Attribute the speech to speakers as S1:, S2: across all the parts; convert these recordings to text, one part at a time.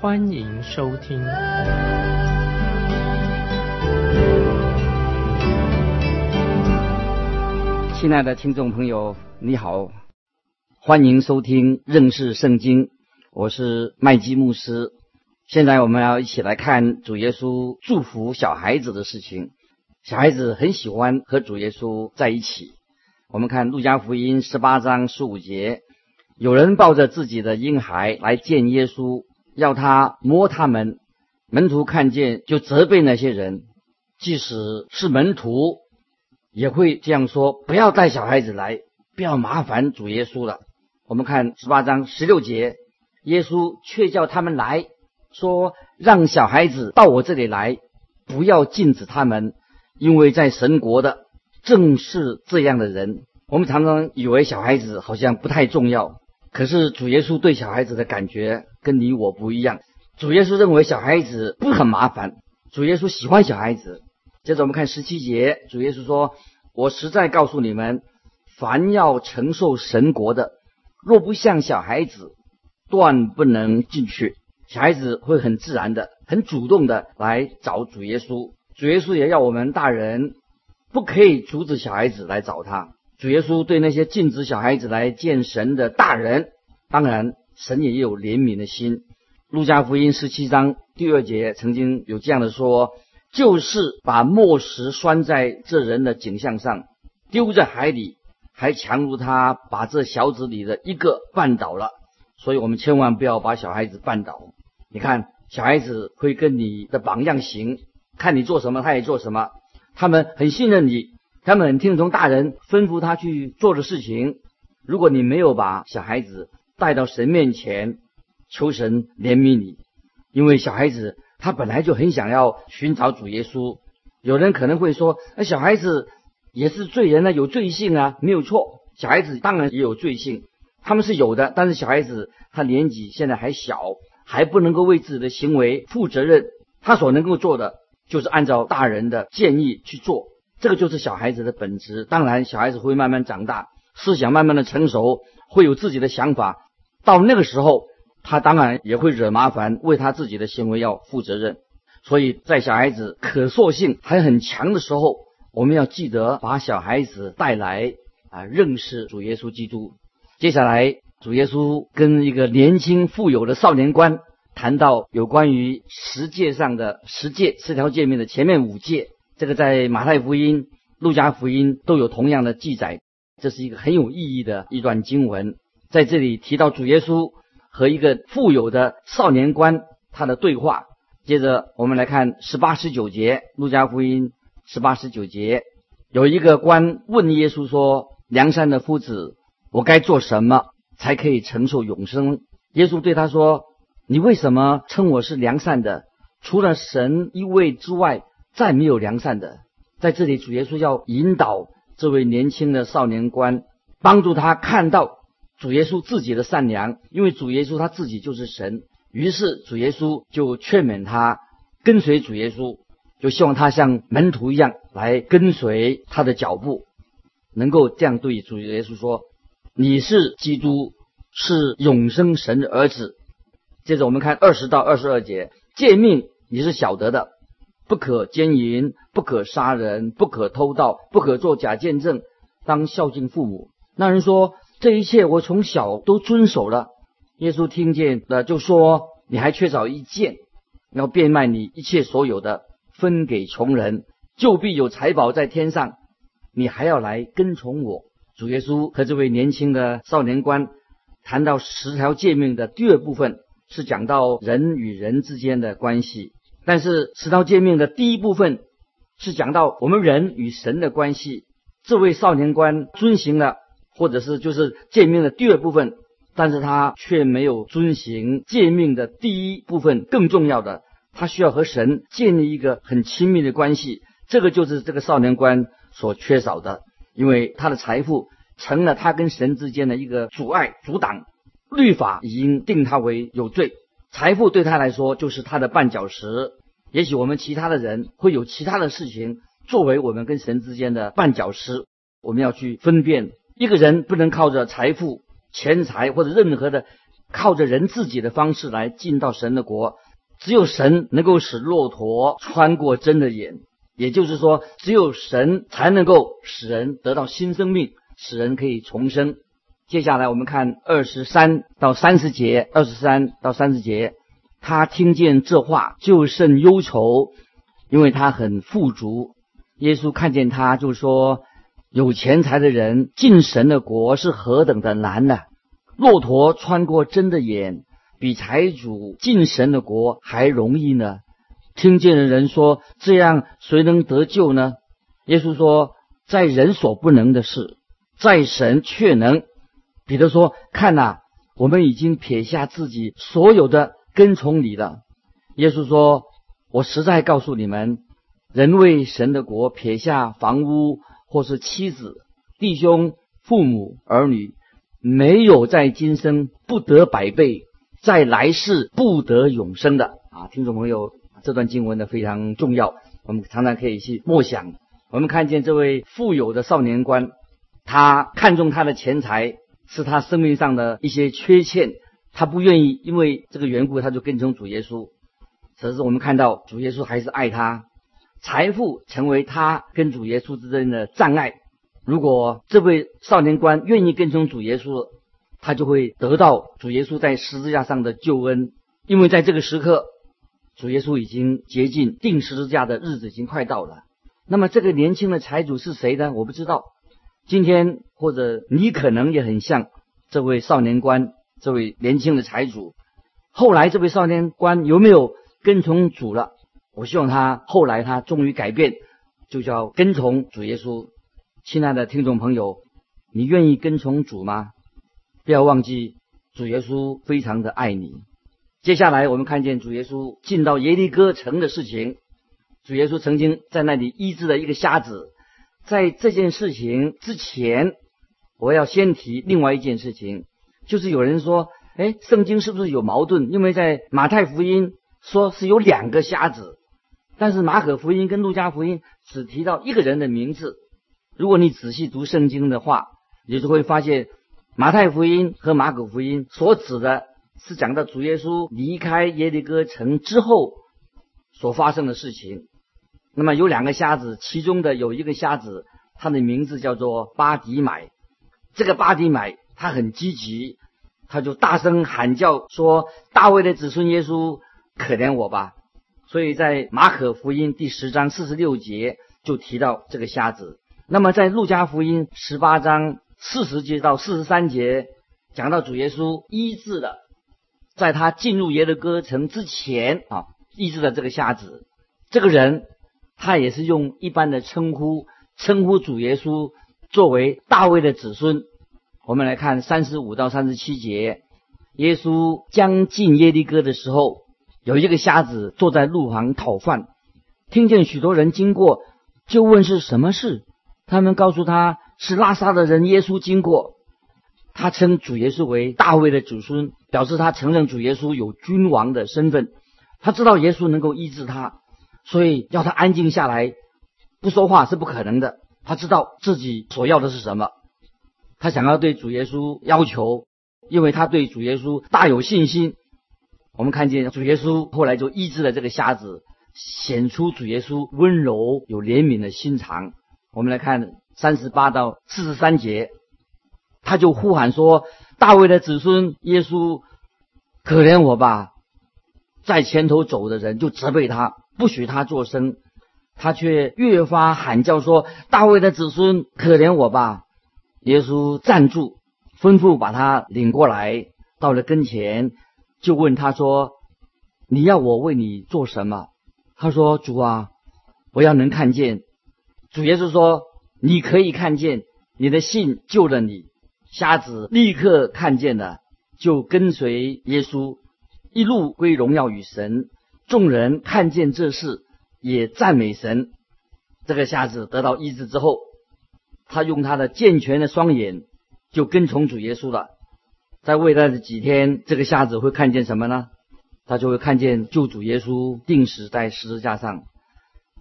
S1: 欢迎收听。
S2: 亲爱的听众朋友，你好，欢迎收听认识圣经，我是麦基牧师。现在我们要一起来看主耶稣祝福小孩子的事情。小孩子很喜欢和主耶稣在一起。我们看路加福音十八章十五节，有人抱着自己的婴孩来见耶稣，要他摸他们。门徒看见就责备那些人，即使是门徒也会这样说：不要带小孩子来，不要麻烦主耶稣了。我们看十八章十六节，耶稣却叫他们来说：让小孩子到我这里来，不要禁止他们。因为在神国的正是这样的人，我们常常以为小孩子好像不太重要，可是主耶稣对小孩子的感觉跟你我不一样。主耶稣认为小孩子不很麻烦，主耶稣喜欢小孩子。接着我们看十七节，主耶稣说：“我实在告诉你们，凡要承受神国的，若不像小孩子，断不能进去。”小孩子会很自然的、很主动的来找主耶稣。主耶稣也要我们大人不可以阻止小孩子来找他。主耶稣对那些禁止小孩子来见神的大人，当然神也有怜悯的心。路加福音十七章第二节曾经有这样的说：“就是把墨石拴在这人的颈项上，丢在海里，还强如他把这小子里的一个绊倒了。”所以，我们千万不要把小孩子绊倒。你看，小孩子会跟你的榜样行。看你做什么，他也做什么。他们很信任你，他们很听从大人吩咐他去做的事情。如果你没有把小孩子带到神面前，求神怜悯你，因为小孩子他本来就很想要寻找主耶稣。有人可能会说：“那小孩子也是罪人呢，有罪性啊，没有错。小孩子当然也有罪性，他们是有的。但是小孩子他年纪现在还小，还不能够为自己的行为负责任。他所能够做的。”就是按照大人的建议去做，这个就是小孩子的本质。当然，小孩子会慢慢长大，思想慢慢的成熟，会有自己的想法。到那个时候，他当然也会惹麻烦，为他自己的行为要负责任。所以在小孩子可塑性还很强的时候，我们要记得把小孩子带来啊，认识主耶稣基督。接下来，主耶稣跟一个年轻富有的少年官。谈到有关于十诫上的十诫、十条诫命的前面五诫，这个在马太福音、路加福音都有同样的记载。这是一个很有意义的一段经文，在这里提到主耶稣和一个富有的少年官他的对话。接着我们来看十八、十九节，路加福音十八、十九节，有一个官问耶稣说：“梁山的夫子，我该做什么才可以承受永生？”耶稣对他说。你为什么称我是良善的？除了神一位之外，再没有良善的。在这里，主耶稣要引导这位年轻的少年官，帮助他看到主耶稣自己的善良，因为主耶稣他自己就是神。于是主耶稣就劝勉他跟随主耶稣，就希望他像门徒一样来跟随他的脚步，能够这样对主耶稣说：“你是基督，是永生神的儿子。”接着我们看二十到二十二节，诫命你是晓得的，不可奸淫，不可杀人，不可偷盗，不可做假见证，当孝敬父母。那人说这一切我从小都遵守了。耶稣听见了就说：你还缺少一件，要变卖你一切所有的，分给穷人，就必有财宝在天上。你还要来跟从我。主耶稣和这位年轻的少年官谈到十条诫命的第二部分。是讲到人与人之间的关系，但是十条诫命的第一部分是讲到我们人与神的关系。这位少年官遵行了，或者是就是诫命的第二部分，但是他却没有遵行诫命的第一部分更重要的，他需要和神建立一个很亲密的关系。这个就是这个少年官所缺少的，因为他的财富成了他跟神之间的一个阻碍、阻挡。律法已经定他为有罪，财富对他来说就是他的绊脚石。也许我们其他的人会有其他的事情作为我们跟神之间的绊脚石，我们要去分辨。一个人不能靠着财富、钱财或者任何的靠着人自己的方式来进到神的国，只有神能够使骆驼穿过针的眼，也就是说，只有神才能够使人得到新生命，使人可以重生。接下来我们看二十三到三十节，二十三到三十节。他听见这话就甚忧愁，因为他很富足。耶稣看见他，就说：“有钱财的人进神的国是何等的难呢？骆驼穿过针的眼，比财主进神的国还容易呢。”听见的人说：“这样谁能得救呢？”耶稣说：“在人所不能的事，在神却能。”彼得说：“看呐，我们已经撇下自己所有的。”跟从你了，耶稣说：“我实在告诉你们，人为神的国撇下房屋，或是妻子、弟兄、父母、儿女，没有在今生不得百倍，在来世不得永生的。”啊，听众朋友，这段经文呢非常重要，我们常常可以去默想。我们看见这位富有的少年官，他看中他的钱财，是他生命上的一些缺陷。他不愿意，因为这个缘故，他就跟从主耶稣。可是我们看到主耶稣还是爱他，财富成为他跟主耶稣之间的障碍。如果这位少年官愿意跟从主耶稣，他就会得到主耶稣在十字架上的救恩。因为在这个时刻，主耶稣已经接近定十字架的日子已经快到了。那么这个年轻的财主是谁呢？我不知道。今天或者你可能也很像这位少年官。这位年轻的财主，后来这位少年官有没有跟从主了？我希望他后来他终于改变，就叫跟从主耶稣。亲爱的听众朋友，你愿意跟从主吗？不要忘记主耶稣非常的爱你。接下来我们看见主耶稣进到耶利哥城的事情。主耶稣曾经在那里医治了一个瞎子。在这件事情之前，我要先提另外一件事情。就是有人说，哎，圣经是不是有矛盾？因为在马太福音说是有两个瞎子，但是马可福音跟路加福音只提到一个人的名字。如果你仔细读圣经的话，你就会发现马太福音和马可福音所指的是讲到主耶稣离开耶利哥城之后所发生的事情。那么有两个瞎子，其中的有一个瞎子，他的名字叫做巴迪买。这个巴迪买他很积极。他就大声喊叫说：“大卫的子孙耶稣，可怜我吧！”所以在马可福音第十章四十六节就提到这个瞎子。那么在路加福音十八章四十节到四十三节讲到主耶稣医治了，在他进入耶的歌城之前啊，医治了这个瞎子。这个人他也是用一般的称呼称呼主耶稣，作为大卫的子孙。我们来看三十五到三十七节，耶稣将近耶利哥的时候，有一个瞎子坐在路旁讨饭，听见许多人经过，就问是什么事。他们告诉他是拉萨的人耶稣经过。他称主耶稣为大卫的祖孙，表示他承认主耶稣有君王的身份。他知道耶稣能够医治他，所以要他安静下来，不说话是不可能的。他知道自己所要的是什么。他想要对主耶稣要求，因为他对主耶稣大有信心。我们看见主耶稣后来就医治了这个瞎子，显出主耶稣温柔有怜悯的心肠。我们来看三十八到四十三节，他就呼喊说：“大卫的子孙耶稣，可怜我吧！”在前头走的人就责备他，不许他作声，他却越发喊叫说：“大卫的子孙，可怜我吧！”耶稣站住，吩咐把他领过来，到了跟前，就问他说：“你要我为你做什么？”他说：“主啊，我要能看见。”主耶稣说：“你可以看见，你的信救了你。”瞎子立刻看见了，就跟随耶稣，一路归荣耀与神。众人看见这事，也赞美神。这个瞎子得到医治之后，他用他的健全的双眼就跟从主耶稣了。在未来的几天，这个瞎子会看见什么呢？他就会看见救主耶稣定死在十字架上。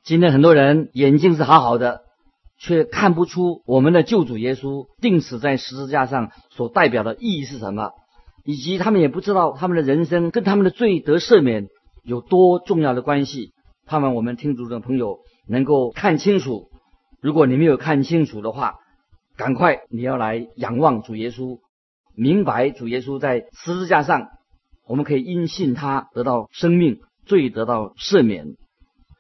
S2: 今天很多人眼睛是好好的，却看不出我们的救主耶稣定死在十字架上所代表的意义是什么，以及他们也不知道他们的人生跟他们的罪得赦免有多重要的关系。盼望我们听主的朋友能够看清楚。如果你没有看清楚的话，赶快你要来仰望主耶稣，明白主耶稣在十字架上，我们可以因信他得到生命，罪得到赦免。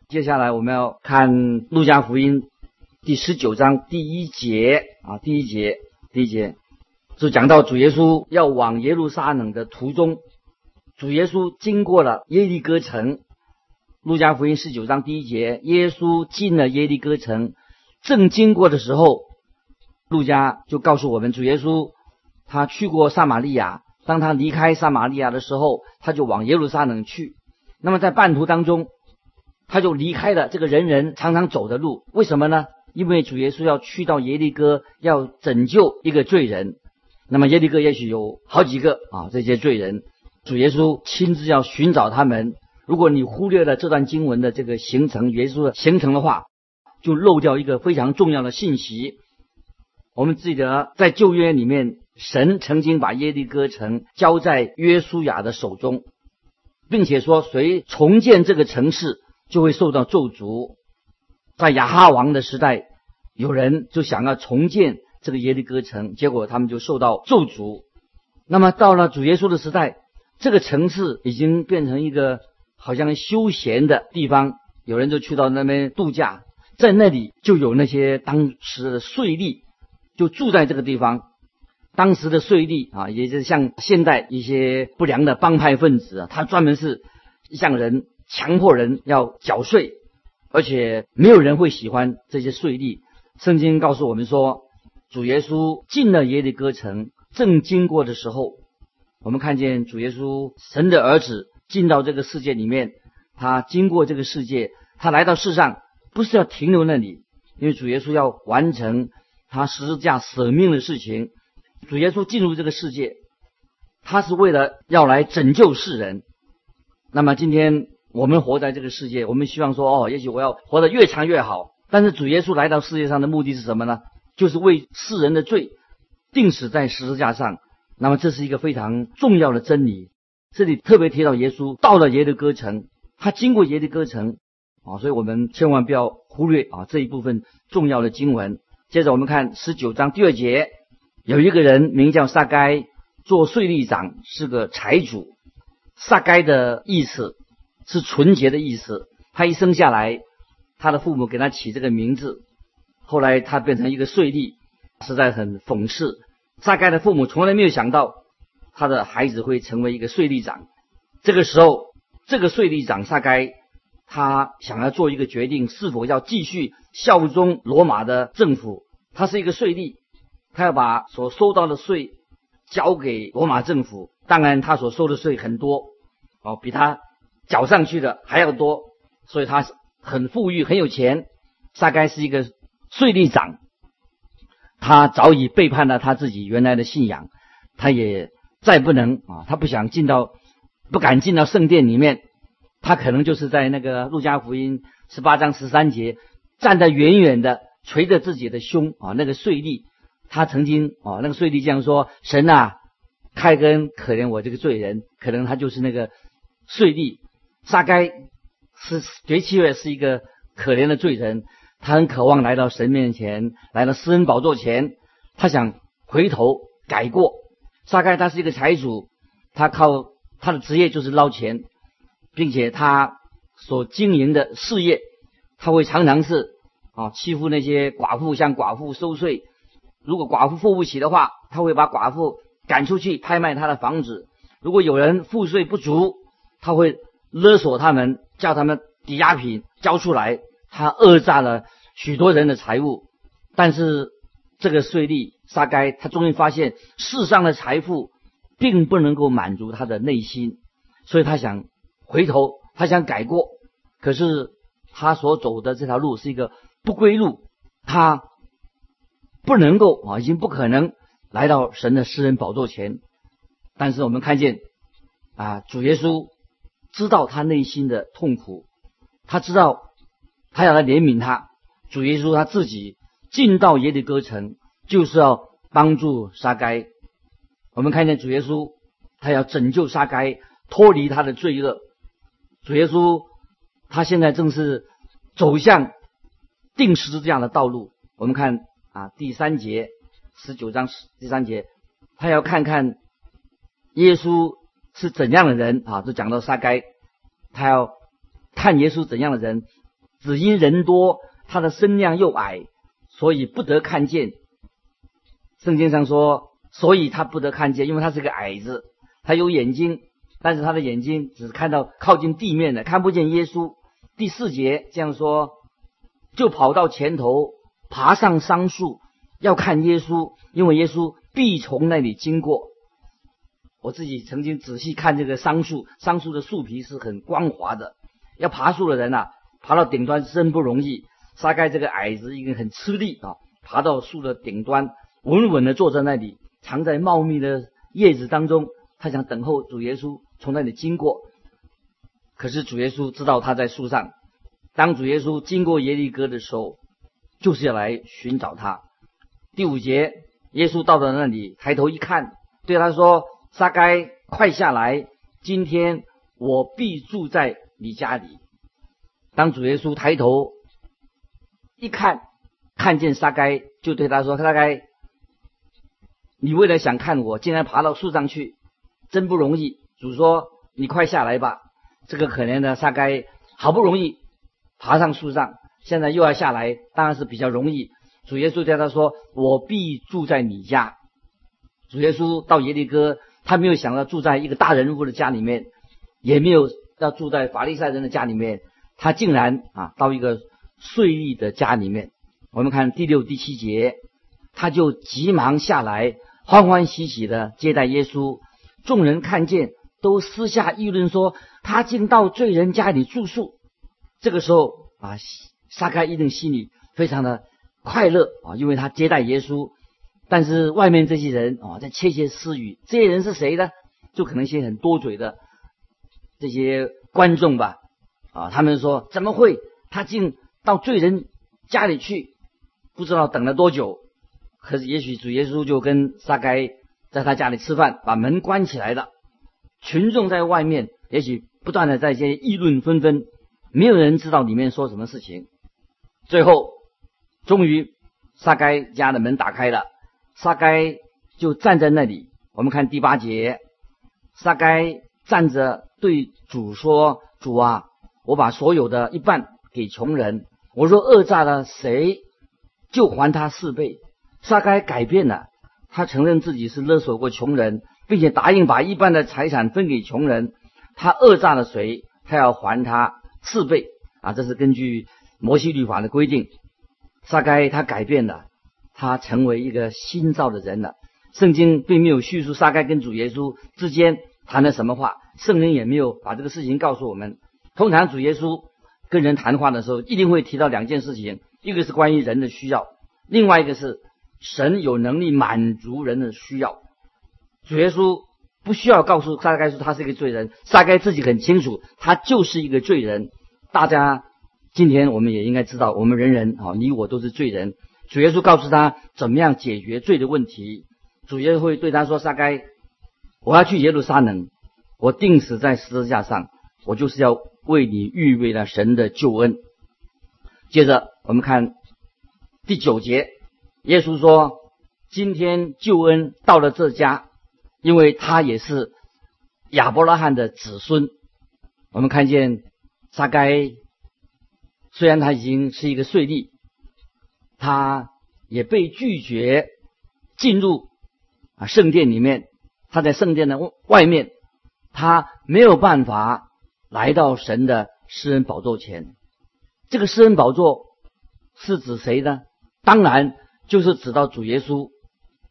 S2: 接下来我们要看《路加福音》第十九章第一节啊，第一节，第一节就讲到主耶稣要往耶路撒冷的途中，主耶稣经过了耶利哥城。《路加福音》十九章第一节，耶稣进了耶利哥城，正经过的时候，路加就告诉我们，主耶稣他去过撒玛利亚，当他离开撒玛利亚的时候，他就往耶路撒冷去。那么在半途当中，他就离开了这个人人常常走的路，为什么呢？因为主耶稣要去到耶利哥，要拯救一个罪人。那么耶利哥也许有好几个啊，这些罪人，主耶稣亲自要寻找他们。如果你忽略了这段经文的这个形成，耶稣的形成的话，就漏掉一个非常重要的信息。我们记得在旧约里面，神曾经把耶利哥城交在约书亚的手中，并且说谁重建这个城市。就会受到咒诅。在亚哈王的时代，有人就想要重建这个耶利哥城，结果他们就受到咒诅。那么到了主耶稣的时代，这个城市已经变成一个好像休闲的地方，有人就去到那边度假，在那里就有那些当时的税吏就住在这个地方。当时的税吏啊，也就是像现代一些不良的帮派分子啊，他专门是向人。强迫人要缴税，而且没有人会喜欢这些税吏。圣经告诉我们说，主耶稣进了耶利哥城，正经过的时候，我们看见主耶稣神的儿子进到这个世界里面。他经过这个世界，他来到世上不是要停留那里，因为主耶稣要完成他十字架舍命的事情。主耶稣进入这个世界，他是为了要来拯救世人。那么今天。我们活在这个世界，我们希望说，哦，也许我要活得越长越好。但是主耶稣来到世界上的目的是什么呢？就是为世人的罪定死在十字架上。那么这是一个非常重要的真理。这里特别提到耶稣到了耶的歌城，他经过耶的歌城啊，所以我们千万不要忽略啊这一部分重要的经文。接着我们看十九章第二节，有一个人名叫撒该，做税吏长，是个财主。撒该的意思。是纯洁的意思。他一生下来，他的父母给他起这个名字，后来他变成一个税吏，实在很讽刺。撒该的父母从来没有想到他的孩子会成为一个税吏长。这个时候，这个税吏长撒该，他想要做一个决定，是否要继续效忠罗马的政府。他是一个税吏，他要把所收到的税交给罗马政府。当然，他所收的税很多，哦，比他。缴上去的还要多，所以他很富裕，很有钱。大概是一个税吏长，他早已背叛了他自己原来的信仰，他也再不能啊，他不想进到，不敢进到圣殿里面。他可能就是在那个路加福音十八章十三节，站在远远的捶着自己的胸啊。那个税吏，他曾经啊，那个税吏这样说：“神啊，开根可怜我这个罪人。”可能他就是那个税吏。撒该是绝七月是一个可怜的罪人，他很渴望来到神面前，来到施恩宝座前，他想回头改过。撒该他是一个财主，他靠他的职业就是捞钱，并且他所经营的事业，他会常常是啊欺负那些寡妇，向寡妇收税。如果寡妇付不起的话，他会把寡妇赶出去拍卖他的房子。如果有人赋税不足，他会。勒索他们，叫他们抵押品交出来，他讹诈了许多人的财物。但是这个税吏撒该，他终于发现世上的财富并不能够满足他的内心，所以他想回头，他想改过，可是他所走的这条路是一个不归路，他不能够啊，已经不可能来到神的私人宝座前。但是我们看见啊，主耶稣知道他内心的痛苦，他知道他要来怜悯他。主耶稣他自己进到耶利哥城，就是要帮助沙该。我们看见主耶稣，他要拯救沙该，脱离他的罪恶。主耶稣他现在正是走向定时这样的道路。我们看啊，第三节十九章第三节，他要看看。耶稣是怎样的人啊？就讲到沙该，他要看耶稣怎样的人，只因人多，他的身量又矮，所以不得看见。圣经上说，所以他不得看见，因为他是个矮子，他有眼睛，但是他的眼睛只看到靠近地面的，看不见耶稣。第四节这样说，就跑到前头，爬上桑树，要看耶稣，因为耶稣必从那里经过。我自己曾经仔细看这个桑树，桑树的树皮是很光滑的。要爬树的人呐，爬到顶端真不容易。沙盖这个矮子已经很吃力啊，爬到树的顶端，稳稳的坐在那里，藏在茂密的叶子当中。他想等候主耶稣从那里经过。可是主耶稣知道他在树上。当主耶稣经过耶利哥的时候，就是要来寻找他。第五节，耶稣到了那里，抬头一看，对他说。撒该，快下来！今天我必住在你家里。当主耶稣抬头一看，看见沙该，就对他说：“沙该，你为了想看我，竟然爬到树上去，真不容易。”主说：“你快下来吧。”这个可怜的沙该，好不容易爬上树上，现在又要下来，当然是比较容易。主耶稣对他说：“我必住在你家。”主耶稣到耶利哥。他没有想到住在一个大人物的家里面，也没有要住在法利赛人的家里面，他竟然啊到一个税吏的家里面。我们看第六、第七节，他就急忙下来，欢欢喜喜的接待耶稣。众人看见，都私下议论说，他竟到罪人家里住宿。这个时候啊，撒开一定心里非常的快乐啊，因为他接待耶稣。但是外面这些人啊，在窃窃私语。这些人是谁呢？就可能一些很多嘴的这些观众吧。啊，他们说怎么会？他竟到罪人家里去，不知道等了多久。可是也许主耶稣就跟撒该在他家里吃饭，把门关起来了。群众在外面，也许不断的在一些议论纷纷，没有人知道里面说什么事情。最后，终于撒该家的门打开了。撒该就站在那里。我们看第八节，撒该站着对主说：“主啊，我把所有的一半给穷人。我若讹诈了谁，就还他四倍。”撒该改变了，他承认自己是勒索过穷人，并且答应把一半的财产分给穷人。他讹诈了谁，他要还他四倍。啊，这是根据摩西律法的规定。撒该他改变了。他成为一个新造的人了。圣经并没有叙述撒该跟主耶稣之间谈了什么话，圣人也没有把这个事情告诉我们。通常主耶稣跟人谈话的时候，一定会提到两件事情：一个是关于人的需要，另外一个是神有能力满足人的需要。主耶稣不需要告诉撒该说他是一个罪人，撒该自己很清楚，他就是一个罪人。大家今天我们也应该知道，我们人人啊，你我都是罪人。主耶稣告诉他怎么样解决罪的问题。主耶稣会对他说：“撒该，我要去耶路撒冷，我定死在十字架上，我就是要为你预备了神的救恩。”接着我们看第九节，耶稣说：“今天救恩到了这家，因为他也是亚伯拉罕的子孙。”我们看见撒该，虽然他已经是一个税吏。他也被拒绝进入啊圣殿里面，他在圣殿的外面，他没有办法来到神的施恩宝座前。这个施恩宝座是指谁呢？当然就是指到主耶稣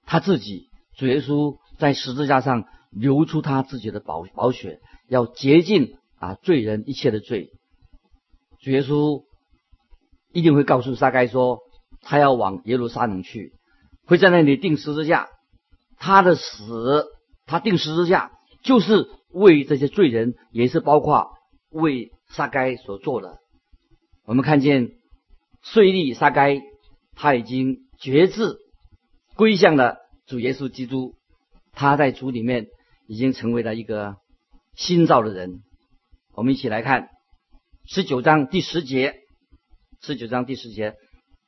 S2: 他自己。主耶稣在十字架上流出他自己的宝宝血，要洁净啊罪人一切的罪。主耶稣一定会告诉撒该说，他要往耶路撒冷去，会在那里钉十字架。他的死，他钉十字架，就是为这些罪人，也是包括为撒该所做的。我们看见税吏撒该，他已经决志归向了主耶稣基督，他在主里面已经成为了一个新造的人。我们一起来看十九章第十节，十九章第十节，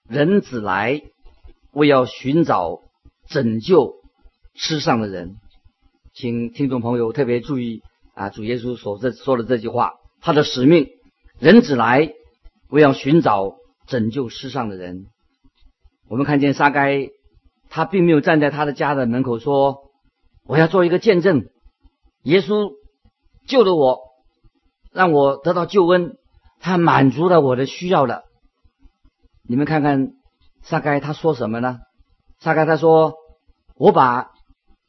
S2: 人子来为要寻找拯救。世上的人，请听众朋友特别注意啊！主耶稣所这说的这句话，他的使命，人子来，为要寻找拯救世上的人。我们看见撒该，他并没有站在他的家的门口说：“我要做一个见证，耶稣救了我，让我得到救恩，他满足了我的需要了。”你们看看沙该他说什么呢？沙该他说：“我把。”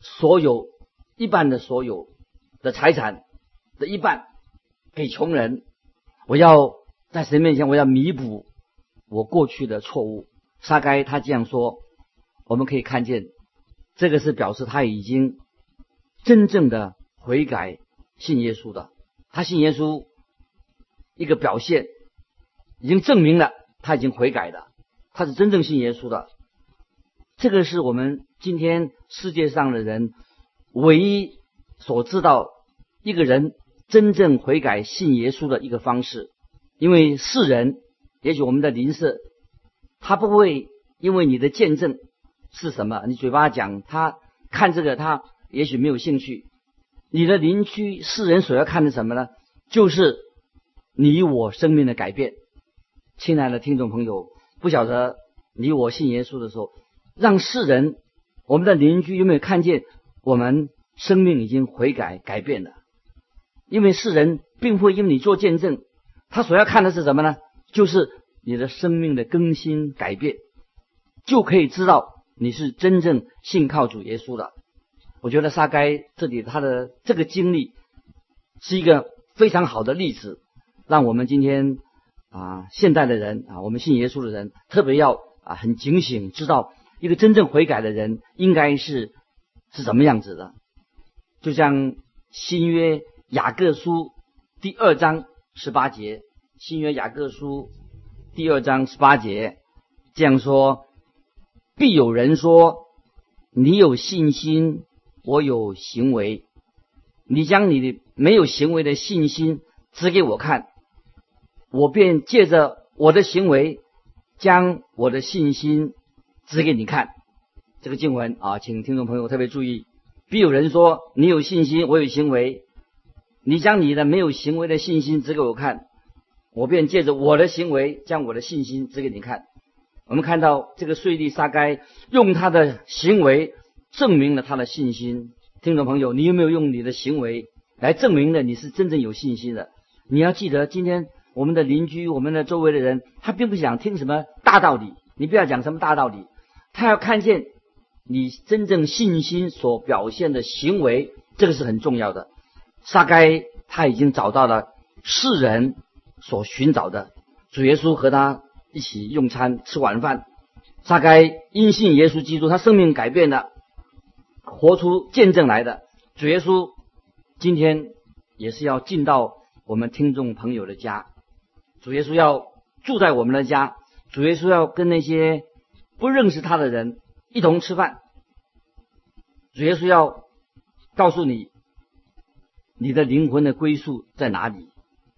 S2: 所有一半的所有的财产的一半给穷人，我要在神面前，我要弥补我过去的错误。撒该他这样说，我们可以看见，这个是表示他已经真正的悔改信耶稣的。他信耶稣一个表现，已经证明了他已经悔改的，他是真正信耶稣的。这个是我们今天世界上的人唯一所知道一个人真正悔改信耶稣的一个方式，因为世人，也许我们的邻舍，他不会因为你的见证是什么，你嘴巴讲，他看这个他也许没有兴趣。你的邻居世人所要看的什么呢？就是你我生命的改变。亲爱的听众朋友，不晓得你我信耶稣的时候。让世人，我们的邻居有没有看见我们生命已经悔改改变了？因为世人并不会因为你做见证，他所要看的是什么呢？就是你的生命的更新改变，就可以知道你是真正信靠主耶稣的。我觉得撒该这里他的这个经历是一个非常好的例子，让我们今天啊现代的人啊，我们信耶稣的人特别要啊很警醒，知道。一个真正悔改的人应该是是什么样子的？就像新约雅各书第二章十八节，新约雅各书第二章十八节这样说：必有人说，你有信心，我有行为，你将你的没有行为的信心指给我看，我便借着我的行为将我的信心。指给你看这个经文啊，请听众朋友特别注意。必有人说：“你有信心，我有行为。你将你的没有行为的信心指给我看，我便借着我的行为将我的信心指给你看。”我们看到这个税吏沙该用他的行为证明了他的信心。听众朋友，你有没有用你的行为来证明了你是真正有信心的？你要记得，今天我们的邻居、我们的周围的人，他并不想听什么大道理，你不要讲什么大道理。他要看见你真正信心所表现的行为，这个是很重要的。撒该他已经找到了世人所寻找的主耶稣，和他一起用餐吃晚饭。撒该因信耶稣基督，他生命改变了，活出见证来的主耶稣，今天也是要进到我们听众朋友的家。主耶稣要住在我们的家，主耶稣要跟那些。不认识他的人一同吃饭，主耶稣要告诉你你的灵魂的归宿在哪里。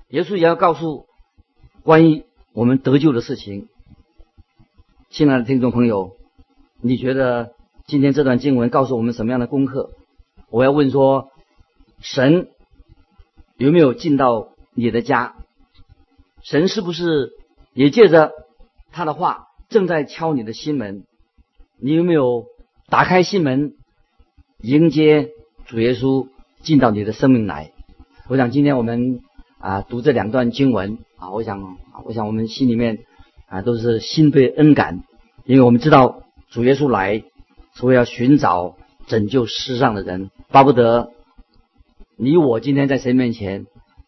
S2: 耶稣也要告诉关于我们得救的事情。亲爱的听众朋友，你觉得今天这段经文告诉我们什么样的功课？我要问说，神有没有进到你的家？神是不是也借着他的话？正在敲你的心门，你有没有打开心门，迎接主耶稣进到你的生命来？我想今天我们啊读这两段经文啊，我想我想我们心里面啊都是心被恩感，因为我们知道主耶稣来，所以要寻找拯救世上的人，巴不得你我今天在神面前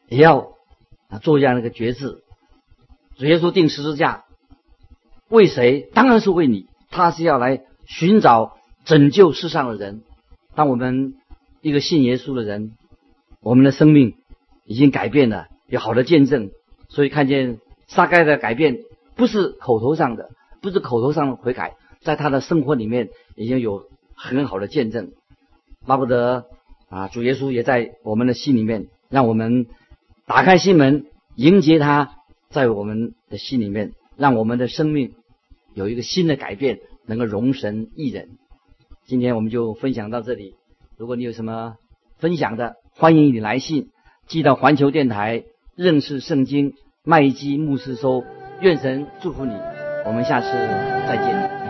S2: 也要啊做一下那个决志。主耶稣定十字架为谁？当然是为你。他是要来寻找拯救世上的人。当我们一个信耶稣的人，我们的生命已经改变了，有好的见证。所以看见撒该的改变，不是口头上的，不是口头上的悔改，在他的生活里面已经有很好的见证。巴不得啊，主耶稣也在我们的心里面，让我们打开心门迎接他，在我们的心里面，让我们的生命有一个新的改变，能够容神一人。今天我们就分享到这里。如果你有什么分享的，欢迎你来信寄到环球电台认识圣经麦基牧师收。愿神祝福你，我们下次再见。